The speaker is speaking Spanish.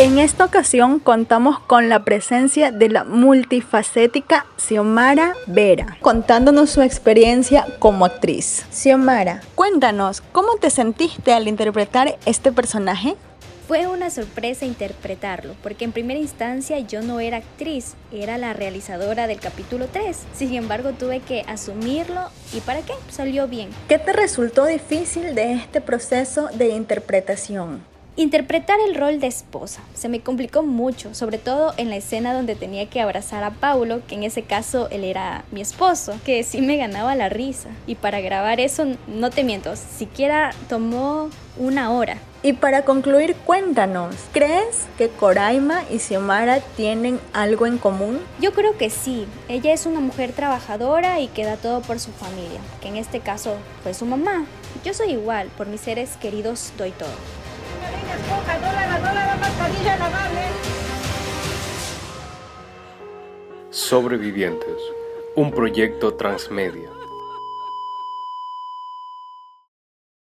En esta ocasión contamos con la presencia de la multifacética Xiomara Vera, contándonos su experiencia como actriz. Xiomara, cuéntanos, ¿cómo te sentiste al interpretar este personaje? Fue una sorpresa interpretarlo, porque en primera instancia yo no era actriz, era la realizadora del capítulo 3. Sin embargo, tuve que asumirlo y ¿para qué? Salió bien. ¿Qué te resultó difícil de este proceso de interpretación? Interpretar el rol de esposa se me complicó mucho, sobre todo en la escena donde tenía que abrazar a Paulo, que en ese caso él era mi esposo, que sí me ganaba la risa. Y para grabar eso, no te miento, siquiera tomó una hora. Y para concluir, cuéntanos, ¿crees que Coraima y Xiomara tienen algo en común? Yo creo que sí. Ella es una mujer trabajadora y que da todo por su familia, que en este caso fue su mamá. Yo soy igual, por mis seres queridos doy todo. Sobrevivientes, un proyecto transmedia.